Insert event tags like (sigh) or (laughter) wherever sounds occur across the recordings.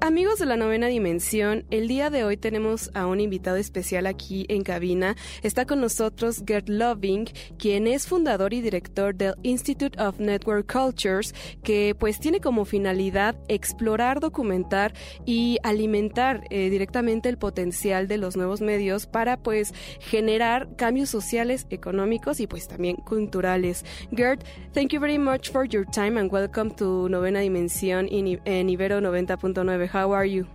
Amigos de la novena dimensión, el día de hoy tenemos a un invitado especial aquí en cabina. Está con nosotros Gert Loving, quien es fundador y director del Institute of Network Cultures, que pues tiene como finalidad explorar, documentar y alimentar eh, directamente el potencial de los nuevos medios para pues generar cambios sociales, económicos y pues también culturales. Gert, thank you very much for your time and welcome to Novena Dimensión en Ibero 90.9 How are you?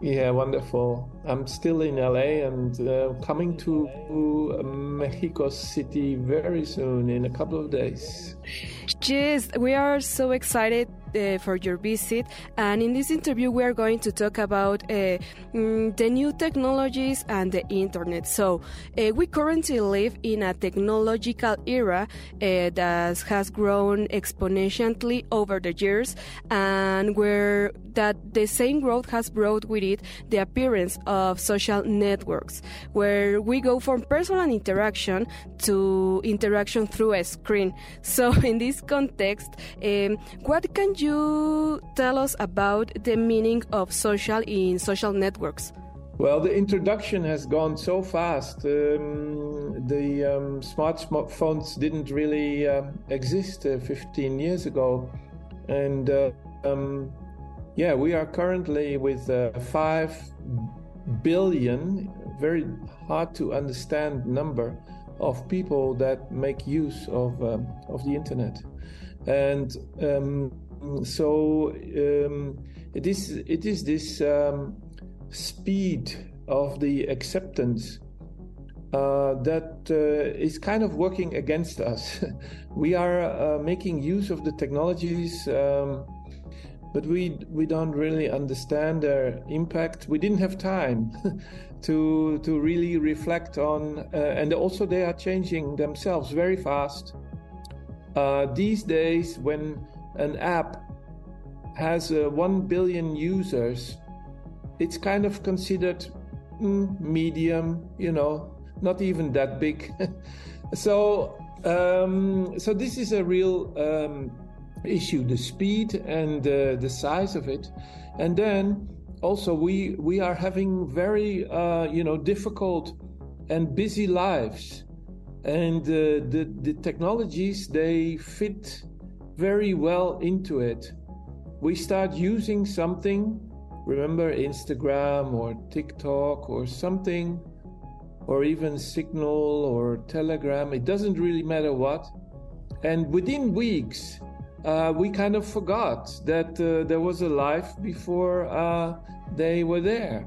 Yeah, wonderful. I'm still in LA and uh, coming to Mexico City very soon in a couple of days. Yes, we are so excited uh, for your visit. And in this interview, we are going to talk about uh, mm, the new technologies and the internet. So, uh, we currently live in a technological era uh, that has grown exponentially over the years, and where that the same growth has brought with it the appearance of social networks, where we go from personal interaction to interaction through a screen. So, (laughs) in this context, um, what can you tell us about the meaning of social in social networks? Well, the introduction has gone so fast. Um, the um, smartphones didn't really uh, exist uh, 15 years ago. And uh, um, yeah, we are currently with uh, 5 billion, very hard to understand number of people that make use of, um, of the internet. And um, so um, it is it is this um, speed of the acceptance uh, that uh, is kind of working against us. (laughs) we are uh, making use of the technologies, um, but we we don't really understand their impact. We didn't have time (laughs) to to really reflect on, uh, and also they are changing themselves very fast. Uh, these days, when an app has uh, 1 billion users, it's kind of considered mm, medium, you know, not even that big. (laughs) so, um, so this is a real um, issue: the speed and uh, the size of it, and then also we we are having very uh, you know difficult and busy lives, and uh, the the technologies they fit very well into it. We start using something, remember Instagram or TikTok or something, or even Signal or Telegram, it doesn't really matter what. And within weeks, uh, we kind of forgot that uh, there was a life before uh, they were there.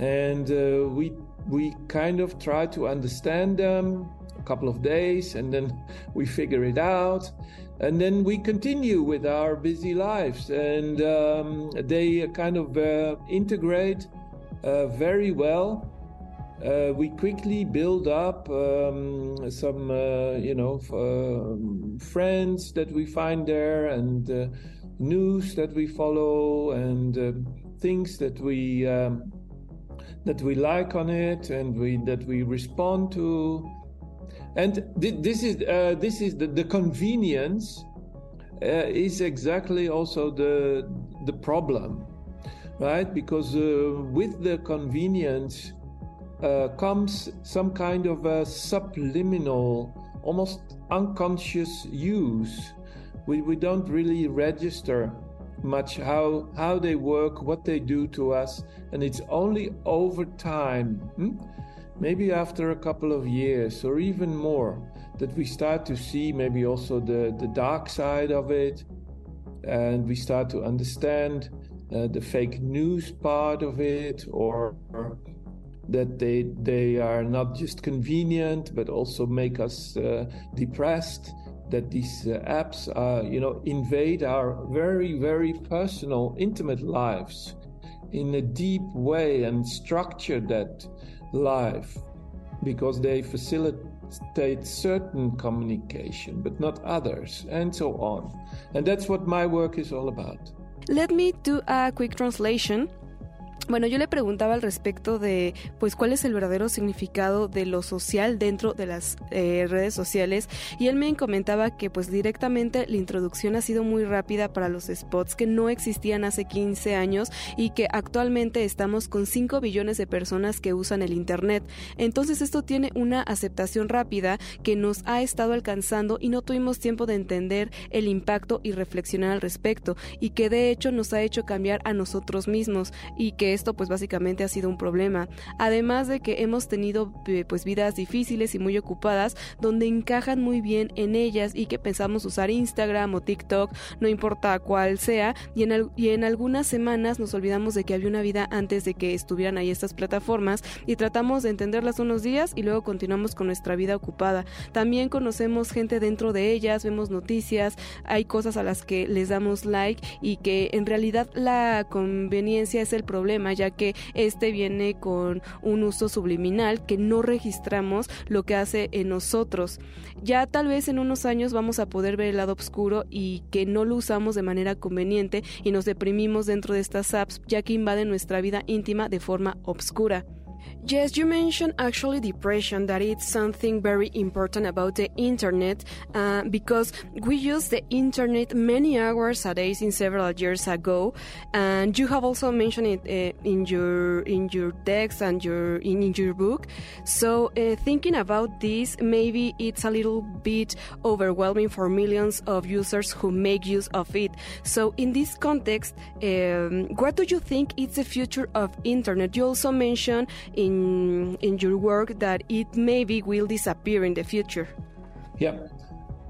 And uh, we, we kind of try to understand them a couple of days and then (laughs) we figure it out and then we continue with our busy lives. And um, they kind of uh, integrate uh, very well. Uh, we quickly build up um, some uh, you know um, friends that we find there and uh, news that we follow and uh, things that we um, that we like on it and we that we respond to and th- this is uh, this is the, the convenience uh, is exactly also the the problem, right? Because uh, with the convenience uh, comes some kind of a subliminal, almost unconscious use. We we don't really register much how how they work, what they do to us, and it's only over time. Hmm? Maybe after a couple of years or even more, that we start to see maybe also the, the dark side of it, and we start to understand uh, the fake news part of it, or that they they are not just convenient but also make us uh, depressed that these uh, apps you know invade our very very personal intimate lives in a deep way and structure that life because they facilitate certain communication but not others and so on. And that's what my work is all about. Let me do a quick translation Bueno, yo le preguntaba al respecto de, pues, cuál es el verdadero significado de lo social dentro de las eh, redes sociales y él me comentaba que, pues, directamente la introducción ha sido muy rápida para los spots que no existían hace 15 años y que actualmente estamos con 5 billones de personas que usan el Internet. Entonces esto tiene una aceptación rápida que nos ha estado alcanzando y no tuvimos tiempo de entender el impacto y reflexionar al respecto y que de hecho nos ha hecho cambiar a nosotros mismos y que esto pues básicamente ha sido un problema. Además de que hemos tenido eh, pues vidas difíciles y muy ocupadas donde encajan muy bien en ellas y que pensamos usar Instagram o TikTok, no importa cuál sea, y en, y en algunas semanas nos olvidamos de que había una vida antes de que estuvieran ahí estas plataformas y tratamos de entenderlas unos días y luego continuamos con nuestra vida ocupada. También conocemos gente dentro de ellas, vemos noticias, hay cosas a las que les damos like y que en realidad la conveniencia es el problema ya que este viene con un uso subliminal que no registramos lo que hace en nosotros. Ya tal vez en unos años vamos a poder ver el lado oscuro y que no lo usamos de manera conveniente y nos deprimimos dentro de estas apps ya que invaden nuestra vida íntima de forma obscura. Yes, you mentioned actually depression, that it's something very important about the internet uh, because we use the internet many hours a day since several years ago, and you have also mentioned it uh, in your in your text and your in, in your book. So uh, thinking about this, maybe it's a little bit overwhelming for millions of users who make use of it. So in this context, um, what do you think is the future of internet? You also mentioned in in your work that it maybe will disappear in the future. Yeah,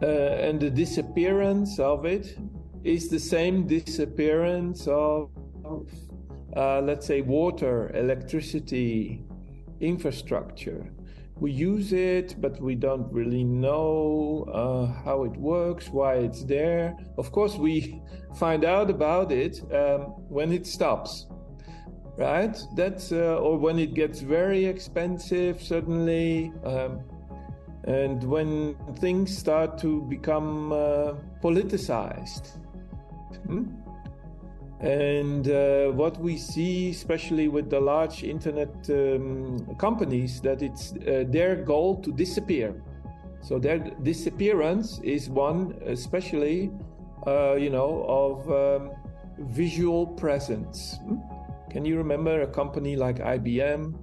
uh, and the disappearance of it is the same disappearance of, uh, let's say, water, electricity, infrastructure. We use it, but we don't really know uh, how it works, why it's there. Of course, we (laughs) find out about it um, when it stops right? That's uh, or when it gets very expensive suddenly, um, and when things start to become uh, politicized. Hmm? And uh, what we see, especially with the large internet um, companies, that it's uh, their goal to disappear. So their disappearance is one, especially, uh, you know, of um, visual presence. Hmm? Can you remember a company like IBM?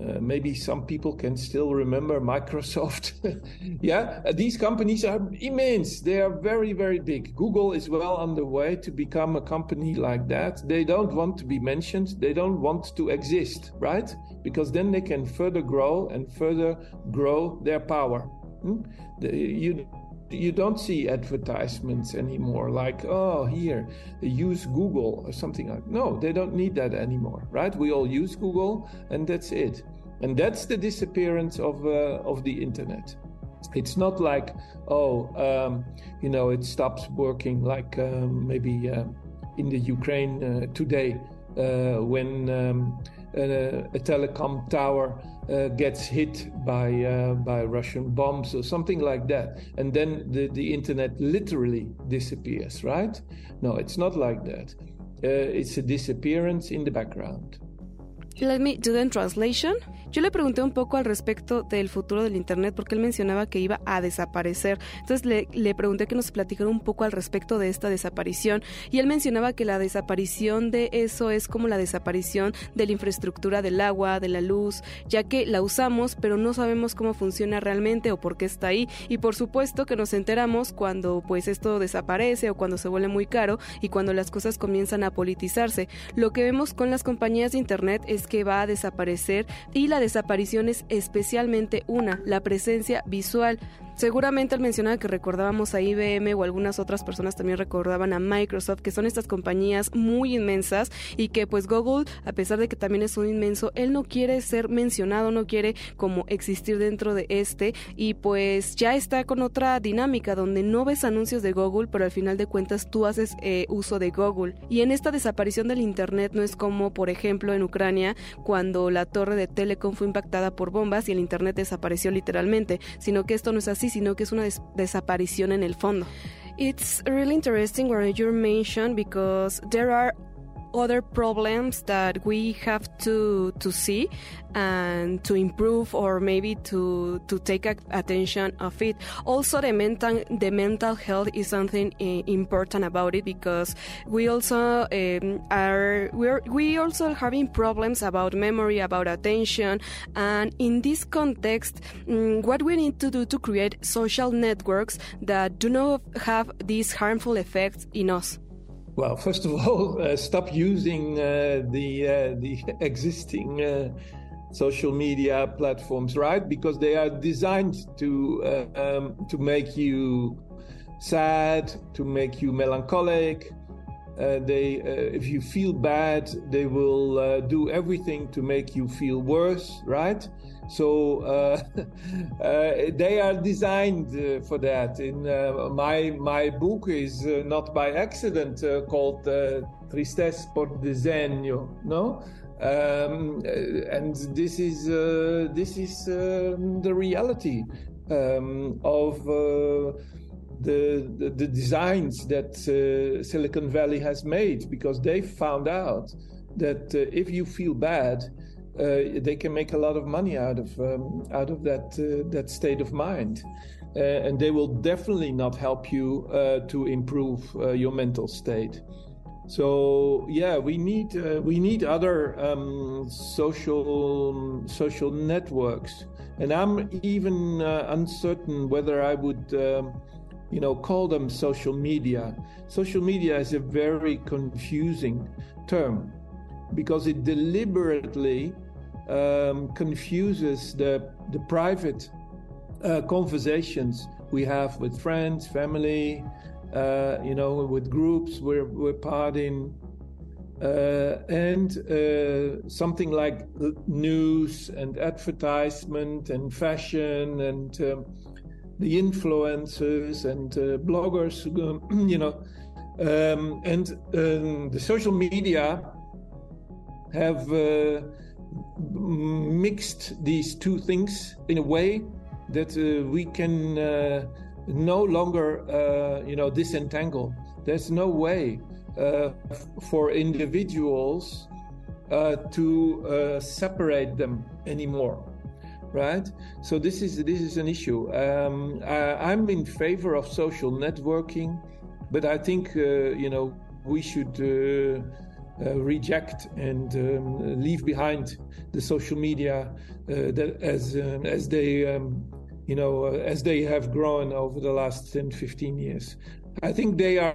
Uh, maybe some people can still remember Microsoft. (laughs) yeah, uh, these companies are immense. They are very, very big. Google is well on the way to become a company like that. They don't want to be mentioned. They don't want to exist, right? Because then they can further grow and further grow their power. Hmm? The, you you don't see advertisements anymore like oh here use google or something like no they don't need that anymore right? We all use google and that's it. And that's the disappearance of uh, of the internet. It's not like oh um, you know it stops working like um, maybe uh, in the ukraine uh, today uh, when um, a, a telecom tower uh, gets hit by uh, by Russian bombs or something like that, and then the, the internet literally disappears, right? No, it's not like that. Uh, it's a disappearance in the background. Let me do the translation. Yo le pregunté un poco al respecto del futuro del Internet porque él mencionaba que iba a desaparecer. Entonces le, le, pregunté que nos platicara un poco al respecto de esta desaparición y él mencionaba que la desaparición de eso es como la desaparición de la infraestructura del agua, de la luz, ya que la usamos pero no sabemos cómo funciona realmente o por qué está ahí y por supuesto que nos enteramos cuando pues esto desaparece o cuando se vuelve muy caro y cuando las cosas comienzan a politizarse. Lo que vemos con las compañías de Internet es que va a desaparecer y la desaparición es especialmente una, la presencia visual. Seguramente él mencionaba que recordábamos a IBM o algunas otras personas también recordaban a Microsoft, que son estas compañías muy inmensas y que pues Google, a pesar de que también es un inmenso, él no quiere ser mencionado, no quiere como existir dentro de este y pues ya está con otra dinámica donde no ves anuncios de Google, pero al final de cuentas tú haces eh, uso de Google. Y en esta desaparición del Internet no es como, por ejemplo, en Ucrania, cuando la torre de Telecom fue impactada por bombas y el Internet desapareció literalmente, sino que esto no es así sino que es una des desaparición en el fondo. It's really interesting what you mentioned because there are other problems that we have to to see and to improve or maybe to to take attention of it. Also the mental the mental health is something uh, important about it because we also um, are we're we also having problems about memory about attention. And in this context um, what we need to do to create social networks that do not have these harmful effects in us well, first of (laughs) all, uh, stop using uh, the uh, the (laughs) existing uh, social media platforms, right? Because they are designed to uh, um, to make you sad, to make you melancholic. Uh, they, if you feel bad, they will do everything to make you feel worse, right? So uh, (laughs) uh, they are designed uh, for that. In uh, my my book is uh, not by accident uh, called Tristesse por Diseño, no. Um, and this is this is um, the reality um, of the, the, the designs that Silicon Valley has made because they found out that if you feel bad uh, they can make a lot of money out of um, out of that uh, that state of mind, uh, and they will definitely not help you to improve your mental state. So yeah, we need uh, we need other um, social social networks, and I'm even uh, uncertain whether I would, um, you know, call them social media. Social media is a very confusing term because it deliberately um, confuses the, the private uh, conversations we have with friends, family, uh, you know, with groups we're, we're part in. Uh, and uh, something like news and advertisement and fashion and um, the influencers and uh, bloggers, (clears throat) you know, um, and um, the social media have uh, mixed these two things in a way that uh, we can no longer, you know, disentangle. There's no way for individuals uh, to uh, separate them anymore, right? So this is this is an issue. Um, I, am in favor of social networking, but I think you know we should uh, reject and um, leave behind the social media uh, that as um, as they um, you know uh, as they have grown over the last 10 15 years i think they are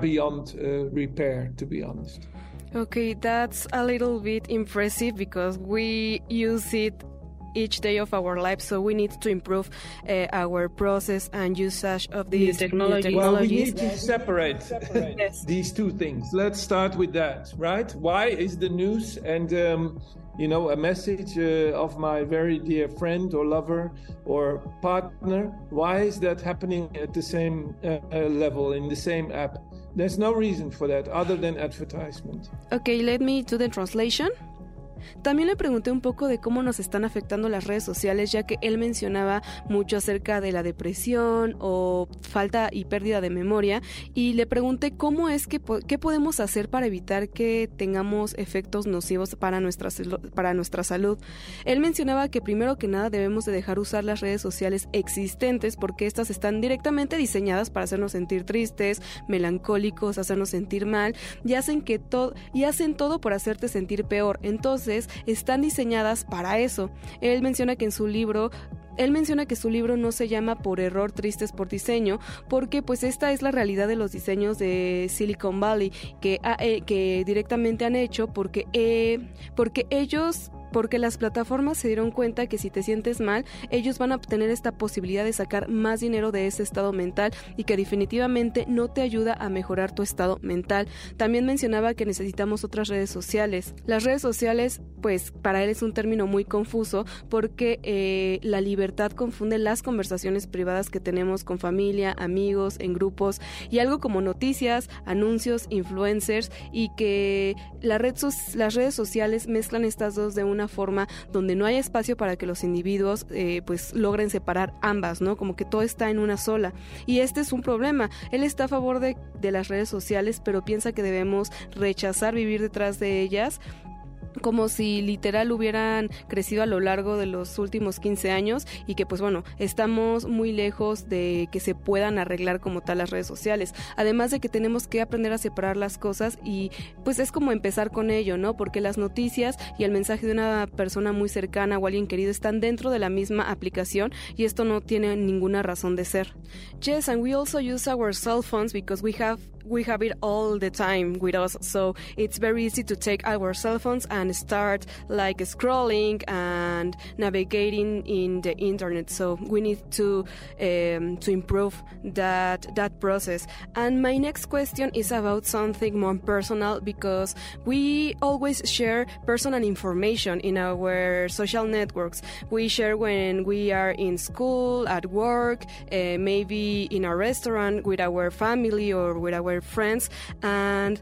beyond repair to be honest Okay, that's a little bit impressive because we use it each day of our lives. So we need to improve uh, our process and usage of these technology. technologies. Well, we need to separate, yes. these two things. Let's start with that, right? Why is the news and um, you know a message uh, of my very dear friend or lover or partner? Why is that happening at the same uh, uh level in the same app? There's no reason for that other than advertisement. Okay, let me do the translation. También le pregunté un poco de cómo nos están afectando las redes sociales, ya que él mencionaba mucho acerca de la depresión o falta y pérdida de memoria, y le pregunté cómo es que qué podemos hacer para evitar que tengamos efectos nocivos para nuestra, para nuestra salud. Él mencionaba que primero que nada debemos de dejar usar las redes sociales existentes porque estas están directamente diseñadas para hacernos sentir tristes, melancólicos, hacernos sentir mal y hacen que todo y hacen todo por hacerte sentir peor. Entonces están diseñadas para eso. Él menciona que en su libro él menciona que su libro no se llama por error tristes por diseño, porque pues esta es la realidad de los diseños de Silicon Valley que, eh, que directamente han hecho porque, eh, porque ellos porque las plataformas se dieron cuenta que si te sientes mal, ellos van a obtener esta posibilidad de sacar más dinero de ese estado mental y que definitivamente no te ayuda a mejorar tu estado mental. También mencionaba que necesitamos otras redes sociales. Las redes sociales, pues para él es un término muy confuso porque eh, la libertad confunde las conversaciones privadas que tenemos con familia, amigos, en grupos y algo como noticias, anuncios, influencers y que la las redes sociales mezclan estas dos de una forma donde no hay espacio para que los individuos eh, pues logren separar ambas, ¿no? Como que todo está en una sola. Y este es un problema. Él está a favor de, de las redes sociales, pero piensa que debemos rechazar vivir detrás de ellas como si literal hubieran crecido a lo largo de los últimos 15 años y que pues bueno, estamos muy lejos de que se puedan arreglar como tal las redes sociales. Además de que tenemos que aprender a separar las cosas y pues es como empezar con ello, ¿no? Porque las noticias y el mensaje de una persona muy cercana o alguien querido están dentro de la misma aplicación y esto no tiene ninguna razón de ser. Yes, and we also use our cell phones because we have we have it all the time with us. So it's very easy to take our cell phones and start like scrolling and navigating in the internet. So we need to um, to improve that that process. And my next question is about something more personal because we always share personal information in our social networks. We share when we are in school at work uh, maybe in a restaurant with our family or with our our friends and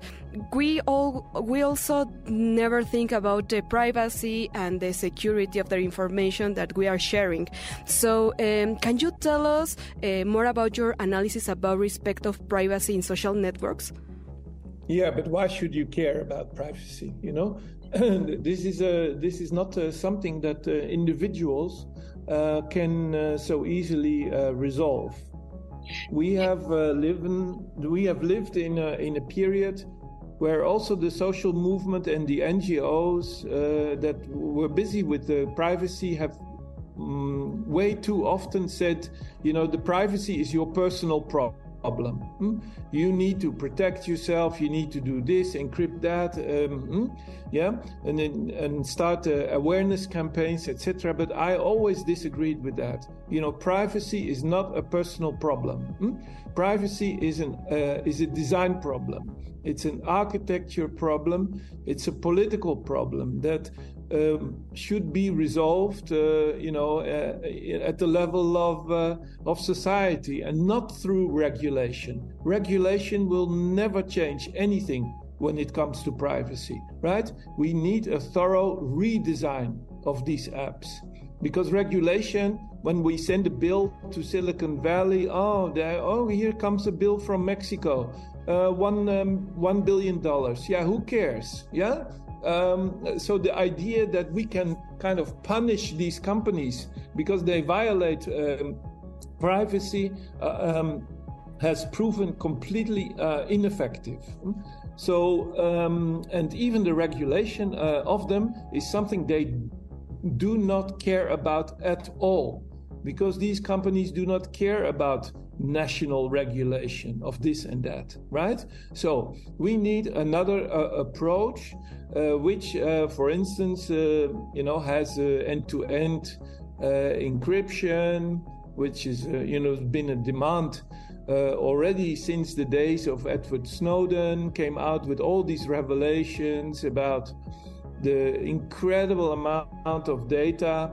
we all we also never think about the privacy and the security of the information that we are sharing. So um, can you tell us uh, more about your analysis about respect of privacy in social networks? Yeah but why should you care about privacy you know? (clears throat) This is a this is not uh, something that uh, individuals uh, can uh, so easily uh, resolve we have uh, lived we have lived in a, in a period where also the social movement and the NGOs uh, that were busy with the privacy have um, way too often said, you know, the privacy is your personal problem problem. Hmm? You need to protect yourself. You need to do this, encrypt that, um, hmm? yeah, and then and start uh, awareness campaigns, etc. But I always disagreed with that. You know, privacy is not a personal problem. Hmm? Privacy is an uh, is a design problem. It's an architecture problem. It's a political problem that um, should be resolved, uh, you know, uh, at the level of uh, of society and not through regulation. Regulation will never change anything when it comes to privacy, right? We need a thorough redesign of these apps because regulation when we send a bill to silicon valley oh oh here comes a bill from mexico uh, one um, one billion dollars yeah who cares yeah um, so the idea that we can kind of punish these companies because they violate um, privacy uh, um, has proven completely uh, ineffective. So, um, and even the regulation uh, of them is something they do not care about at all because these companies do not care about national regulation of this and that, right? So we need another uh, approach, uh, which, uh, for instance, uh, you know, has end-to-end uh, encryption, which is, uh, you know, been a demand. already since the days of Edward Snowden, came out with all these revelations about the incredible amount of data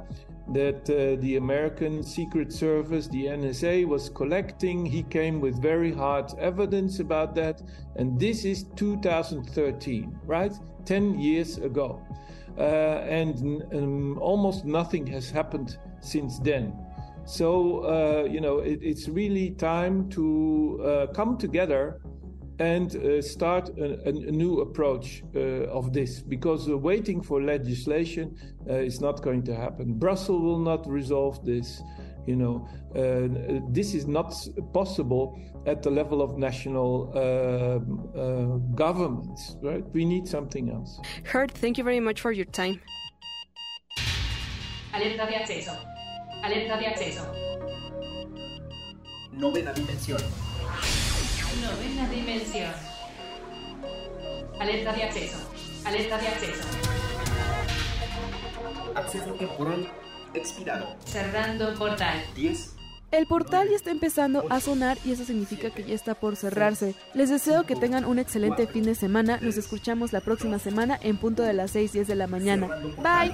that uh, the American Secret Service, the NSA, was collecting. He came with very hard evidence about that. And this is 2013, right? 10 years ago. Uh, and um, almost nothing has happened since then. So, uh, you know, it, it's really time to uh, come together and uh, start a, a, new approach uh, of this because uh, waiting for legislation uh, is not going to happen. Brussels will not resolve this. You know, uh, this is not possible at the level of national uh, uh, governments, right? We need something else. Hert, thank you very much for your time. Alerta de acceso. Alerta de acceso. Novena dimensión. Dimensión. Alerta de acceso. Alerta de acceso. Acceso temporal expirado. Cerrando portal. 10. El portal ya está empezando a sonar y eso significa que ya está por cerrarse. Les deseo que tengan un excelente fin de semana. Nos escuchamos la próxima semana en punto de las 6, 10 de la mañana. Bye.